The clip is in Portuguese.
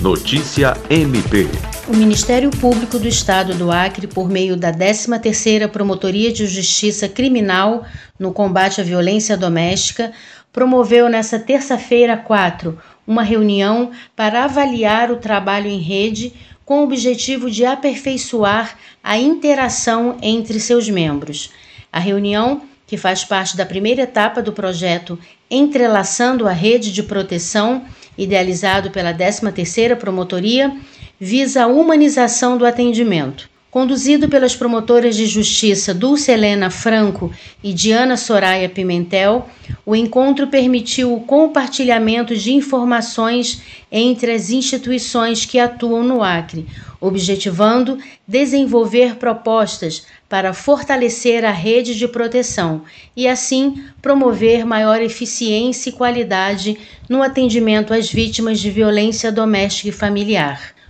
Notícia MP. O Ministério Público do Estado do Acre, por meio da 13ª Promotoria de Justiça Criminal no combate à violência doméstica, promoveu nesta terça-feira 4 uma reunião para avaliar o trabalho em rede com o objetivo de aperfeiçoar a interação entre seus membros. A reunião que faz parte da primeira etapa do projeto Entrelaçando a Rede de Proteção, idealizado pela 13ª Promotoria, visa a humanização do atendimento. Conduzido pelas promotoras de justiça Dulce Helena Franco e Diana Soraya Pimentel, o encontro permitiu o compartilhamento de informações entre as instituições que atuam no Acre, objetivando desenvolver propostas para fortalecer a rede de proteção e, assim, promover maior eficiência e qualidade no atendimento às vítimas de violência doméstica e familiar.